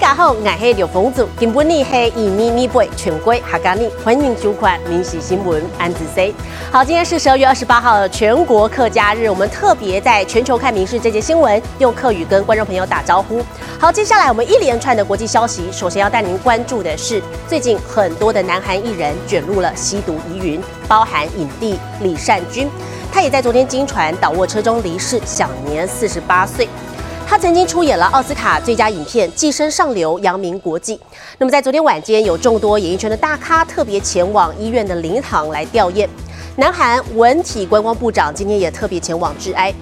家好，我是刘凤祖，今本日是以咪咪杯全国客家日，欢迎收看《民事新闻》安子 C。好，今天是十二月二十八号，全国客家日，我们特别在全球看民事这节新闻，用客语跟观众朋友打招呼。好，接下来我们一连串的国际消息，首先要带您关注的是，最近很多的南韩艺人卷入了吸毒疑云，包含影帝李善均，他也在昨天经传倒卧车中离世，享年四十八岁。他曾经出演了奥斯卡最佳影片《寄生上流》，扬名国际。那么在昨天晚间，有众多演艺圈的大咖特别前往医院的灵堂来吊唁。南韩文体观光部长今天也特别前往致哀，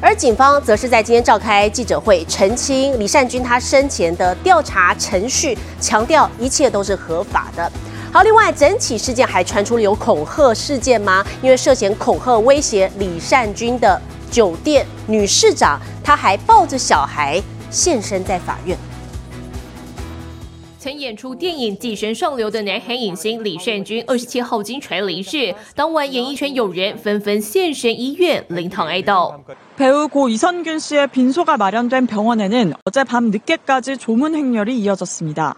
而警方则是在今天召开记者会，澄清李善均他生前的调查程序，强调一切都是合法的。好，另外整起事件还传出了有恐吓事件吗？因为涉嫌恐吓威胁李善均的。酒店女市长，她还抱着小孩现身在法院。曾演出电影《寄生上流》的南韩影星李善均，二十七号经传离世。当晚，演艺圈友人纷纷现身医院灵堂哀悼。배우고이선균씨의빈소가마련된병원에는어젯밤늦게까지조문행렬이이어졌습니다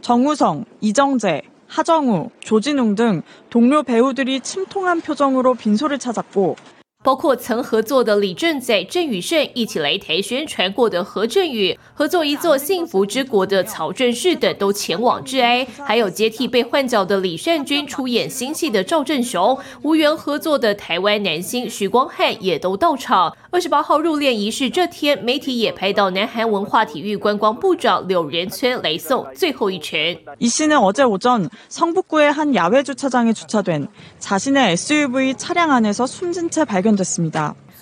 정우성이정재하정우조진웅등동료배우들이침통한표정으로빈소를찾았고 包括曾合作的李正宰、郑宇盛一起来台宣传过的何振宇，合作一座幸福之国的曹正奭等都前往致哀，还有接替被换角的李善均出演新戏的赵正雄，无缘合作的台湾男星许光汉也都到场。二十八号入殓仪式这天，媒体也拍到南韩文化体育观光部长柳仁村来送最后一程。이씨는어제오전성북구의한야외주차장에주차된자신의 SUV 차량안에서숨진채발견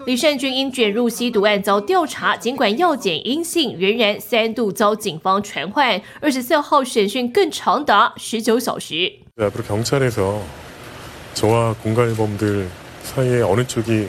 李善均因卷入吸毒案遭调查，尽管药检阴性，仍然三度遭警方传唤。二十四号审讯更长达十九小时。앞으로경찰에서저와공갈범들사이에어느쪽이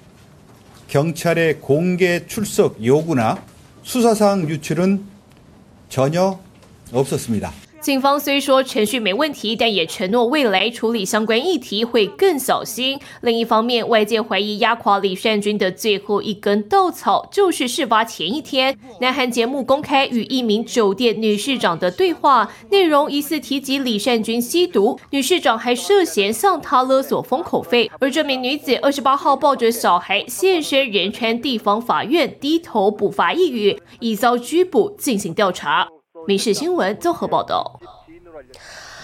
경찰의 공개 출석 요구나 수사사항 유출은 전혀 警方虽说程序没问题，但也承诺未来处理相关议题会更小心。另一方面，外界怀疑压垮李善均的最后一根稻草，就是事发前一天，南韩节目公开与一名酒店女市长的对话，内容疑似提及李善均吸毒，女市长还涉嫌向他勒索封口费。而这名女子二十八号抱着小孩现身仁川地方法院，低头不发一语，已遭拘捕进行调查。民事新闻综合报道。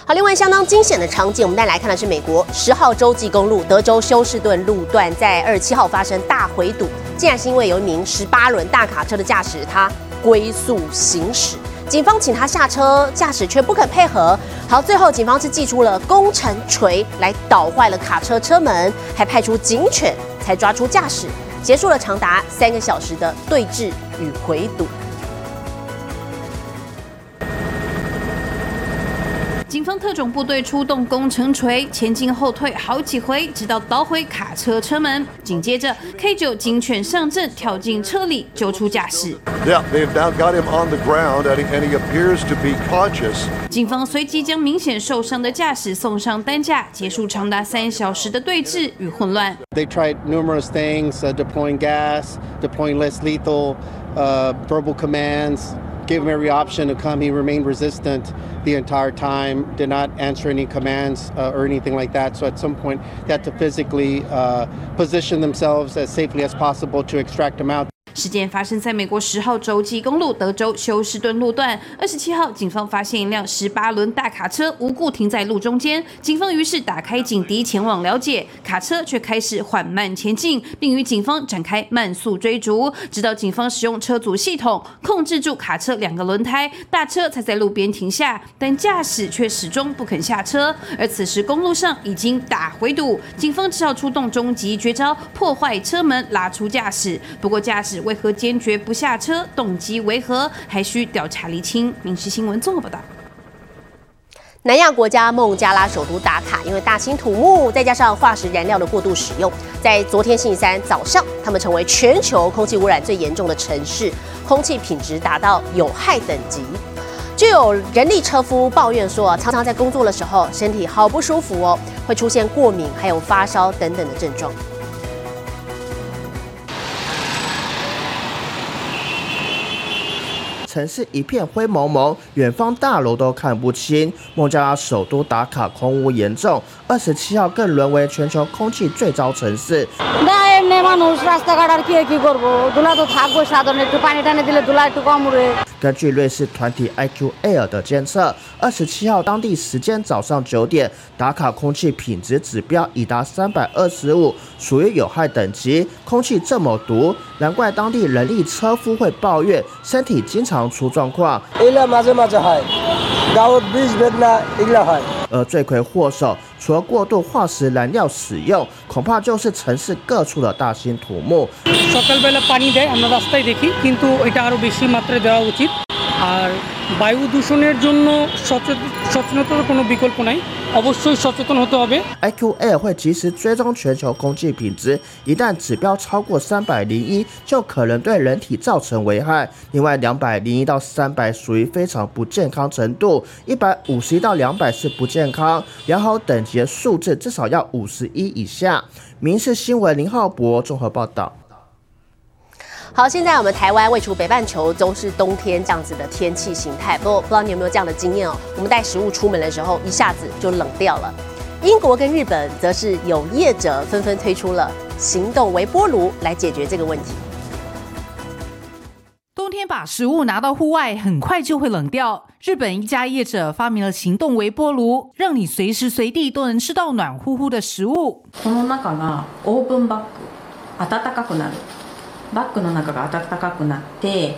好，另外相当惊险的场景，我们再来看的是美国十号洲际公路德州休斯顿路段，在二十七号发生大回堵，竟然是因为有一名十八轮大卡车的驾驶他龟速行驶，警方请他下车，驾驶却不肯配合。好，最后警方是寄出了工程锤来捣坏了卡车车门，还派出警犬才抓出驾驶，结束了长达三个小时的对峙与回堵。方特种部队出动工程锤，前进后退好几回，直到捣毁卡车车门。紧接着，K 九警犬上阵，跳进车里救出驾驶。Yeah, they've now got him on the ground, and he appears to be conscious. 警方随即将明显受伤的驾驶送上担架，结束长达三小时的对峙与混乱。They tried numerous things, deploying gas, deploying less lethal, verbal commands. Gave him every option to come. He remained resistant the entire time, did not answer any commands uh, or anything like that. So at some point, they had to physically uh, position themselves as safely as possible to extract him out. 事件发生在美国十号洲际公路德州休斯顿路段。二十七号，警方发现一辆十八轮大卡车无故停在路中间，警方于是打开警笛前往了解，卡车却开始缓慢前进，并与警方展开慢速追逐，直到警方使用车组系统控制住卡车两个轮胎，大车才在路边停下，但驾驶却始终不肯下车。而此时公路上已经大回堵，警方只好出动终极绝招破坏车门，拉出驾驶。不过驾驶。为何坚决不下车？动机为何？还需调查厘清。民事新闻综合报道。南亚国家孟加拉首都打卡，因为大兴土木再加上化石燃料的过度使用，在昨天星期三早上，他们成为全球空气污染最严重的城市，空气品质达到有害等级。就有人力车夫抱怨说，常常在工作的时候身体好不舒服哦，会出现过敏，还有发烧等等的症状。城市一片灰蒙蒙，远方大楼都看不清。孟加拉首都打卡空污严重，二十七号更沦为全球空气最糟城市。根据瑞士团体 IQ Air 的监测，二十七号当地时间早上九点，打卡空气品质指标已达三百二十五，属于有害等级。空气这么毒，难怪当地人力车夫会抱怨，身体经常出状况。而罪魁祸首，除了过度化石燃料使用，恐怕就是城市各处的大兴土木。সকালবেলা পানি দেয় আমরা রাস্তায় দেখি কিন্তু এটা আরও বেশি মাত্রায় দেওয়া উচিত আর বায়ু দূষণের জন্য সচেতন সচেতনতার কোনো বিকল্প নাই অবশ্যই সচেতন হতে হবে IQ Air 会及时追踪全球空气品质，一旦指标超过三百零一，就可能对人体造成危害。另外，两百零一到三百属于非常不健康程度，一百五十一到两百是不健康。良好等级的数字至少要五十一以下。民事新闻林浩博综合报道。 好，现在我们台湾位处北半球，都是冬天这样子的天气形态。不过，不知道你有没有这样的经验哦？我们带食物出门的时候，一下子就冷掉了。英国跟日本则是有业者纷纷推出了行动微波炉来解决这个问题。冬天把食物拿到户外，很快就会冷掉。日本一家业者发明了行动微波炉，让你随时随地都能吃到暖乎乎的食物。この中がオーブンバッグ、暖かくなる。 バッグの中が暖かくなって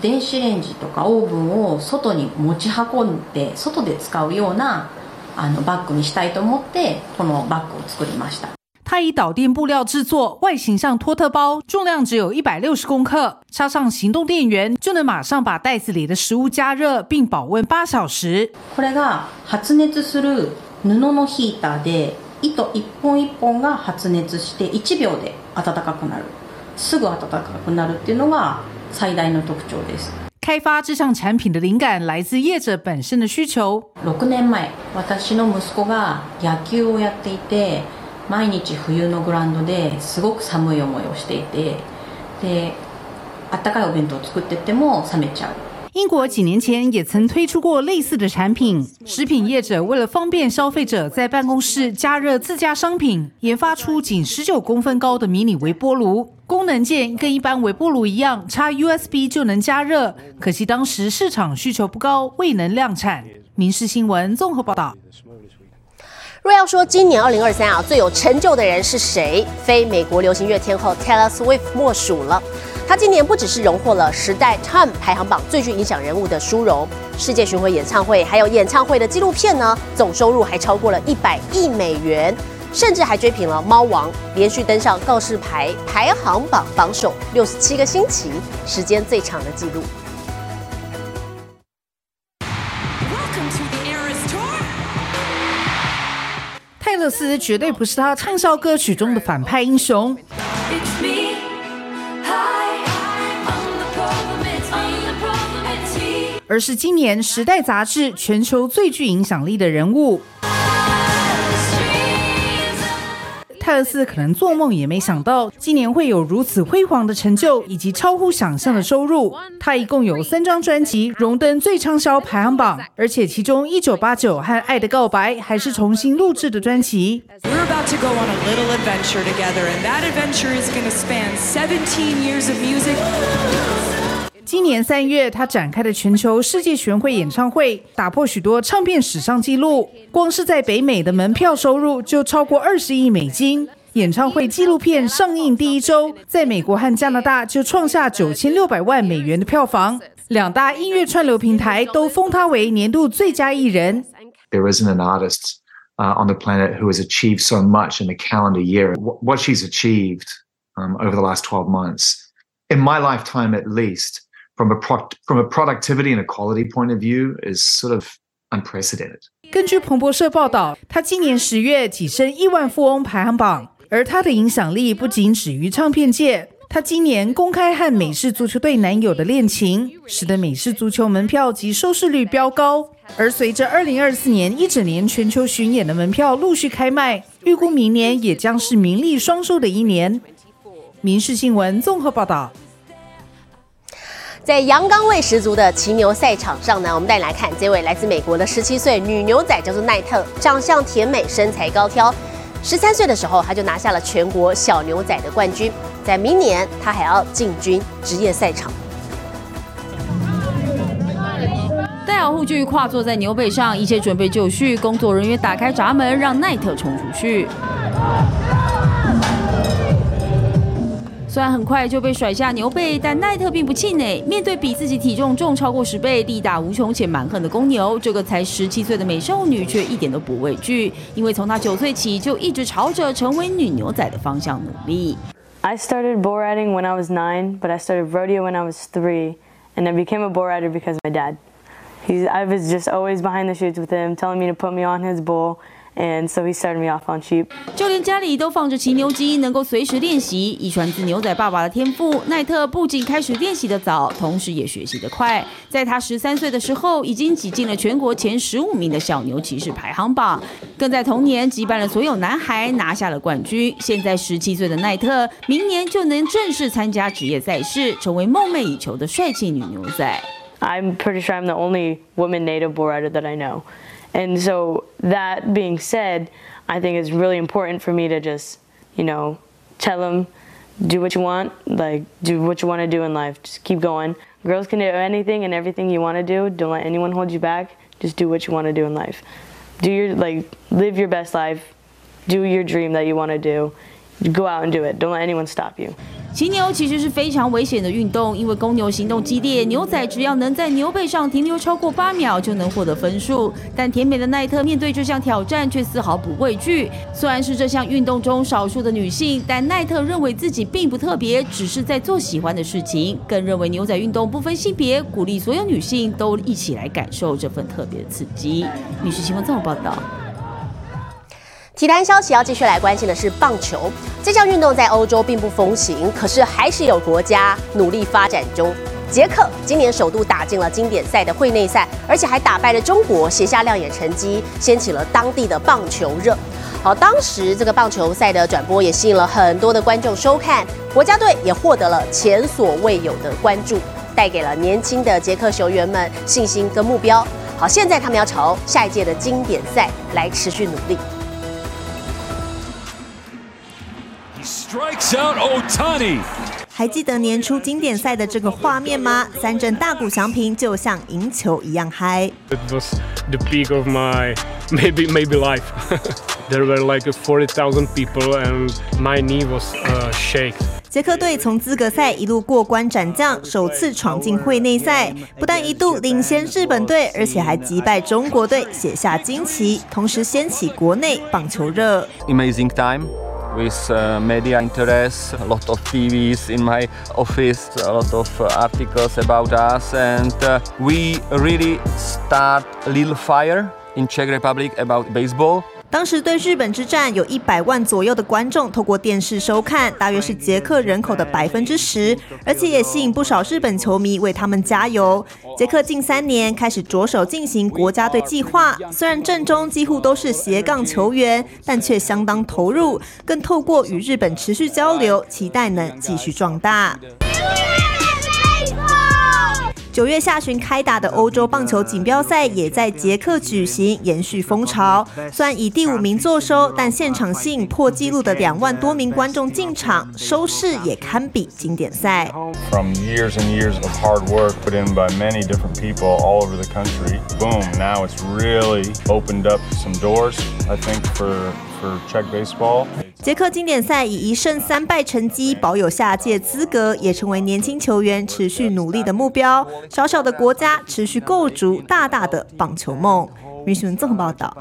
電子レンジとかオーブンを外に持ち運んで外で使うようなあのバッグにしたいと思ってこのバッグを作りました。它以导电布料制作，外形像托特包，重量只有一百六十公克，插上行动电源就能马上把袋子里的食物加热并保温八小时。これが発熱する布のヒーターで糸一本一本が発熱して1秒で暖かくなる。すぐ暖かくなるっていうのが最大の特徴です。开发这项产品的灵感来自业者本身的需求。6年前、私の息子が野球をやっていて、毎日冬のグラウンドですごく寒い思いをしていて、で、あったかいお弁当を作ってっても冷めちゃう。英国几年前也曾推出过类似的产品。食品业者为了方便消费者在办公室加热自家商品，研发出仅十九公分高的迷你微波炉，功能键跟一般微波炉一样，插 USB 就能加热。可惜当时市场需求不高，未能量产。民事新闻综合报道。若要说今年二零二三啊最有成就的人是谁，非美国流行乐天后 Taylor Swift 莫属了。他今年不只是荣获了《时代》Time 排行榜最具影响人物的殊荣，世界巡回演唱会还有演唱会的纪录片呢，总收入还超过了一百亿美元，甚至还追平了《猫王》，连续登上告示牌排行榜榜首六十七个星期，时间最长的纪录。泰勒斯绝对不是他畅销歌曲中的反派英雄。而是今年《时代》杂志全球最具影响力的人物。泰勒斯可能做梦也没想到，今年会有如此辉煌的成就以及超乎想象的收入。他一共有三张专辑荣登最畅销排行榜，而且其中《一九八九》和《爱的告白》还是重新录制的专辑。We're about to go on a little adventure together, and that adventure is going to span 17 years of music. 今年三月，他展开的全球世界巡回演唱会打破许多唱片史上纪录，光是在北美的门票收入就超过二十亿美金。演唱会纪录片上映第一周，在美国和加拿大就创下九千六百万美元的票房，两大音乐串流平台都封他为年度最佳艺人。There isn't an artist on the planet who has achieved so much in a calendar year. What she's achieved um, over the last twelve months in my lifetime at least, from a pro- from a productivity and a quality point of view, is sort of unprecedented. 根据彭博社报道，他今年十月跻身亿万富翁排行榜，而他的影响力不仅止于唱片界。他今年公开和美式足球队男友的恋情，使得美式足球门票及收视率飙高。而随着二零二四年一整年全球巡演的门票陆续开卖，预估明年也将是名利双收的一年。民事新闻综合报道。在阳刚味十足的骑牛赛场上呢，我们带你来看这位来自美国的十七岁女牛仔，叫做奈特，长相甜美，身材高挑。十三岁的时候，她就拿下了全国小牛仔的冠军。在明年，她还要进军职业赛场。戴好护具，跨坐在牛背上，一切准备就绪。工作人员打开闸门，让奈特冲出去。虽然很快就被甩下牛背，但奈特并不气馁。面对比自己体重重超过十倍、力大无穷且蛮横的公牛，这个才十七岁的美少女却一点都不畏惧，因为从她九岁起就一直朝着成为女牛仔的方向努力。I started bull riding when I was nine, but I started rodeo when I was three, and I became a bull rider because of my dad. He's, I was just always behind the chutes with him, telling me to put me on his bull. And so he started me off on sheep. 就连家里都放着骑牛机，能够随时练习。遗传自牛仔爸爸的天赋，奈特不仅开始练习的早，同时也学习的快。在他十三岁的时候，已经挤进了全国前十五名的小牛骑士排行榜，更在同年击败了所有男孩，拿下了冠军。现在十七岁的奈特，明年就能正式参加职业赛事，成为梦寐以求的帅气女牛仔。I'm pretty sure I'm the only woman native bull rider that I know. And so that being said, I think it's really important for me to just, you know, tell them, do what you want, like do what you want to do in life. Just keep going. Girls can do anything and everything you want to do. Don't let anyone hold you back. Just do what you want to do in life. Do your like live your best life. Do your dream that you want to do. Go out and do it. Don't let anyone stop you. 骑牛其实是非常危险的运动，因为公牛行动激烈，牛仔只要能在牛背上停留超过八秒就能获得分数。但甜美的奈特面对这项挑战却丝毫不畏惧。虽然是这项运动中少数的女性，但奈特认为自己并不特别，只是在做喜欢的事情。更认为牛仔运动不分性别，鼓励所有女性都一起来感受这份特别的刺激。女士新闻综合报道。体坛消息要继续来关心的是棒球，这项运动在欧洲并不风行，可是还是有国家努力发展中。捷克今年首度打进了经典赛的会内赛，而且还打败了中国，写下亮眼成绩，掀起了当地的棒球热。好，当时这个棒球赛的转播也吸引了很多的观众收看，国家队也获得了前所未有的关注，带给了年轻的捷克球员们信心跟目标。好，现在他们要朝下一届的经典赛来持续努力。Out Otani. 还记得年初经典赛的这个画面吗？三阵大鼓响屏，就像赢球一样嗨。It was the peak of my maybe maybe life. there were like forty thousand people, and my knee was uh, shake. 捷克队从资格赛一路过关斩将，首次闯进会内赛，不但一度领先日本队，而且还击败中国队，写下惊奇，同时掀起国内棒球热。Amazing time with uh, media interest, a lot of TVs in my office, a lot of uh, articles about us, and uh, we really start a little fire in Czech Republic about baseball. 当时对日本之战有一百万左右的观众透过电视收看，大约是捷克人口的百分之十，而且也吸引不少日本球迷为他们加油。捷克近三年开始着手进行国家队计划，虽然阵中几乎都是斜杠球员，但却相当投入，更透过与日本持续交流，期待能继续壮大。九月下旬开打的欧洲棒球锦标赛也在捷克举行，延续风潮。虽然以第五名作收，但现场吸引破纪录的两万多名观众进场，收视也堪比经典赛。From years and years of hard work put in by many different people all over the country, boom! Now it's really opened up some doors. I think for for Czech baseball. 捷克经典赛以一胜三败成绩保有下届资格，也成为年轻球员持续努力的目标。小小的国家持续构筑大大的棒球梦。民讯综合报道。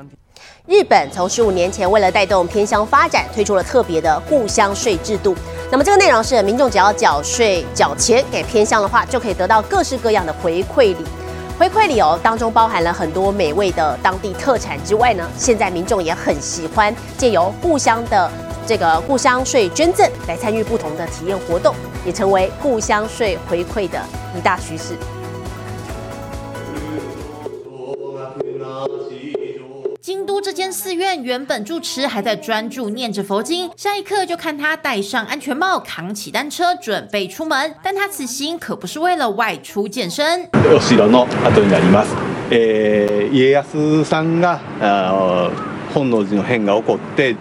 日本从十五年前为了带动偏乡发展，推出了特别的故乡税制度。那么这个内容是，民众只要缴税缴钱给偏乡的话，就可以得到各式各样的回馈礼。回馈礼哦，当中包含了很多美味的当地特产之外呢，现在民众也很喜欢借由故乡的这个故乡税捐赠来参与不同的体验活动，也成为故乡税回馈的一大趋势。都这间寺院原本住持还在专注念着佛经，下一刻就看他戴上安全帽，扛起单车准备出门。但他此行可不是为了外出健身。お城の後になります。えー、家康さんがあ本能寺の変が起こって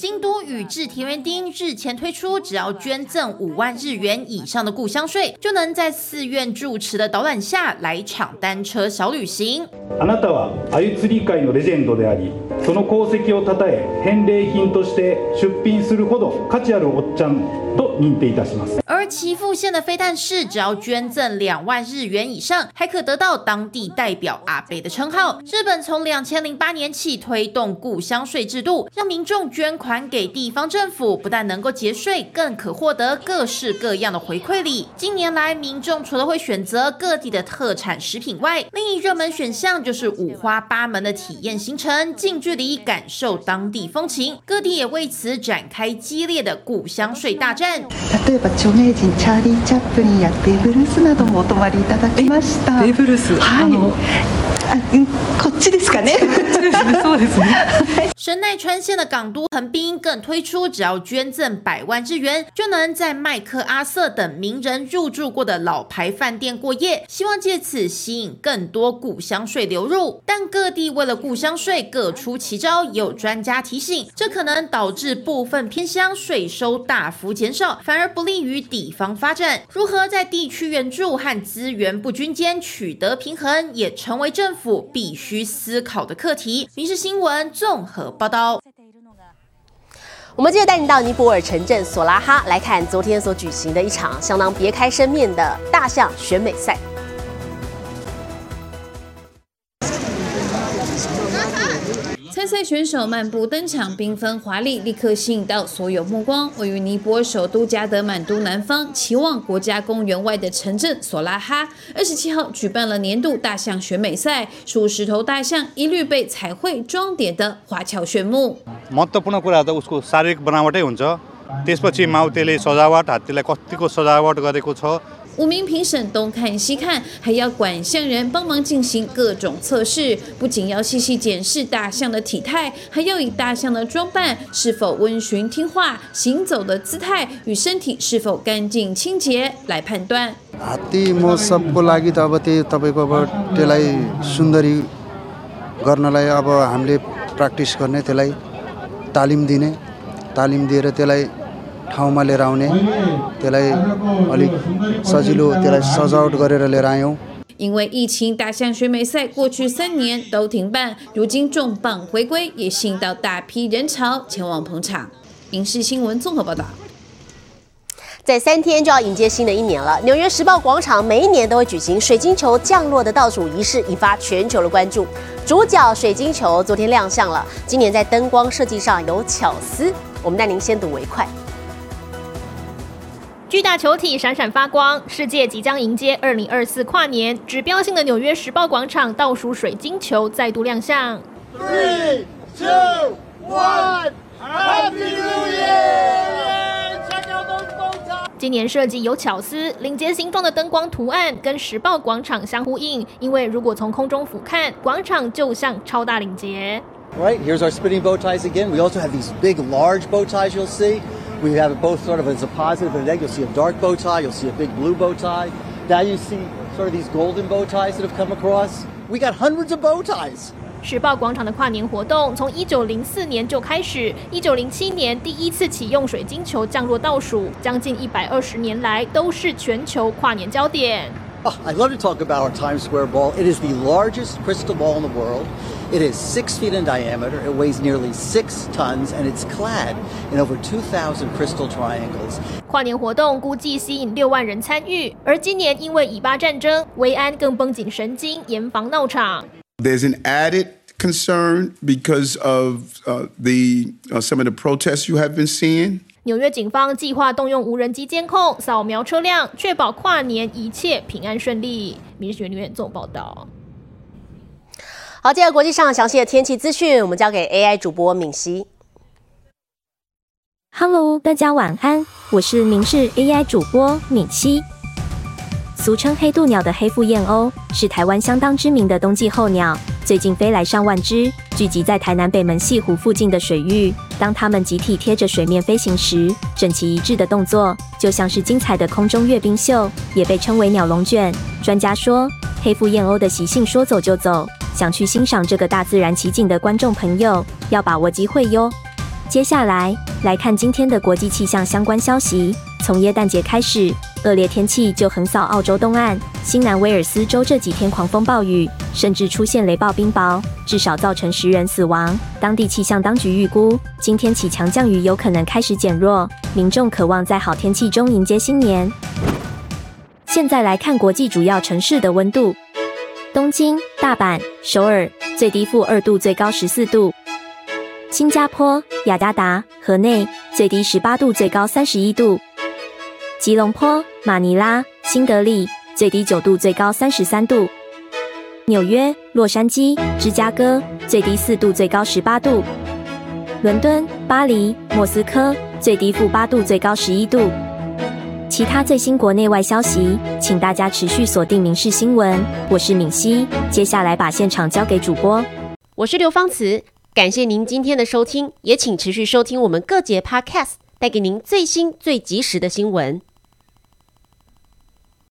京都宇治田园町日前推出，只要捐赠五万日元以上的故乡税，就能在寺院住持的导览下来场单车小旅行。あなたは鮎釣り界のレジェンドであり、その功績をたたえ返礼品として出品するほど価値あるおっちゃん と認定いたします。而岐阜县的飞弹市，只要捐赠两万日元以上，还可得到当地代表阿贝的称号。日本从两千零八年起推动故乡税制度，让民众捐款给地方政府，不但能够节税，更可获得各式各样的回馈礼。近年来，民众除了会选择各地的特产食品外，另一热门选项就是五花八门的体验行程，近距离感受当地风情。各地也为此展开激烈的故乡税大战。 例えば著名人チャーリー・チャップリンやベーブ・ルースなどもお泊まりいただきました。ベーブ・ルース、はい。あ、うんこっちですかね。そうですね。神奈川县的港都横滨更推出，只要捐赠百万日元，就能在麦克阿瑟等名人入住过的老牌饭店过夜，希望借此吸引更多故乡税流入。但各地为了故乡税各出奇招，也有专家提醒，这可能导致部分偏乡税收大幅减少，反而不利于地方发展。如何在地区援助和资源不均间取得平衡，也成为政府 必须思考的课题。民事新闻综合报道。我们接着带你到尼泊尔城镇索拉哈来看昨天所举行的一场相当别开生面的大象选美赛。赛选手漫步登场，缤纷华丽，立刻吸引到所有目光。位于尼泊尔首都加德满都南方，期望国家公园外的城镇索拉哈，二十七号举办了年度大象选美赛，数十头大象一律被彩绘装点的花俏炫目。 महत्त्वपूर्ण कुरा त उसको शारीरिक बनावटै हुन्छ त्यसपछि माउतेले सजावट हात्तीलाई कतिको सजावट गरेको छ 五名评审东看西看，还要管象人帮忙进行各种测试，不仅要细细检视大象的体态，还要以大象的装扮是否温驯听话、行走的姿态与身体是否干净清洁来判断。 हात्ती महोत्सवको लागि त अब त्यही तपाईँको अब त्यसलाई सुन्दरी गर्नलाई अब हामीले प्र्याक्टिस गर्ने त्यसलाई तालिम दिने तालिम दिएर त्यसलाई ठाउँमा लिएर आउने त्यसलाई अलिक सजिलो त्यसलाई सजावट गरेर लिएर आयौँ 因为疫情，大象选美赛过去三年都停办，如今重磅回归，也吸引到大批人潮前往捧场。影视新闻综合报道。在三天就要迎接新的一年了，纽约时报广场每一年都会举行水晶球降落的倒数仪式，引发全球的关注。主角水晶球昨天亮相了，今年在灯光设计上有巧思，我们带您先睹为快。 巨大球体闪闪发光，世界即将迎接二零二四跨年，指标性的纽约时报广场倒数水晶球再度亮相。Three, two, one, Happy New Year! Check out those bow ties! 今年设计有巧思，领结形状的灯光图案跟时报广场相呼应，因为如果从空中俯瞰，广场就像超大领结。Right, here's our spinning bow ties again. We also have these big, large bow ties you'll see. We have it both sort of as a positive and a negative. You'll see a dark bow tie, you'll see a big blue bow tie. Now you see sort of these golden bow ties that have come across. We got hundreds of bow ties. 时报广场的跨年活动从一九零四年就开始，一九零七年第一次启用水晶球降落倒数，将近一百二十年来都是全球跨年焦点。Oh, I'd love to talk about our Times Square ball. It is the largest crystal ball in the world. It is six feet in diameter. It weighs nearly six tons, and it's clad in over 2,000 crystal triangles. 跨年活动估计吸引六万人参与，而今年因为以巴战争，维安更绷紧神经，严防闹场。 There's an added concern because of uh, the uh, some of the protests you have been seeing. 纽约警方计划动用无人机监控扫描车辆，确保跨年一切平安顺利。民事学院做报道。好，接下来国际上详细的天气资讯，我们交给 AI 主播敏熙。Hello，大家晚安，我是明视 AI 主播敏熙。俗称黑渡鸟的黑腹燕鸥是台湾相当知名的冬季候鸟，最近飞来上万只，聚集在台南北门西湖附近的水域。当它们集体贴着水面飞行时，整齐一致的动作就像是精彩的空中阅兵秀，也被称为鸟笼卷。专家说，黑腹燕鸥的习性说走就走，想去欣赏这个大自然奇景的观众朋友要把握机会哟。接下来来看今天的国际气象相关消息，从耶诞节开始。恶劣天气就横扫澳洲东岸，新南威尔斯州这几天狂风暴雨，甚至出现雷暴冰雹，至少造成十人死亡。当地气象当局预估，今天起强降雨有可能开始减弱，民众渴望在好天气中迎接新年。现在来看国际主要城市的温度：东京、大阪、首尔，最低负二度，最高十四度；新加坡、雅加达、河内，最低十八度，最高三十一度。吉隆坡、马尼拉、新德里最低九度，最高三十三度；纽约、洛杉矶、芝加哥最低四度，最高十八度；伦敦、巴黎、莫斯科最低负八度，最高十一度。其他最新国内外消息，请大家持续锁定《民事新闻》。我是敏熙，接下来把现场交给主播。我是刘芳慈，感谢您今天的收听，也请持续收听我们各节 Podcast，带给您最新最及时的新闻。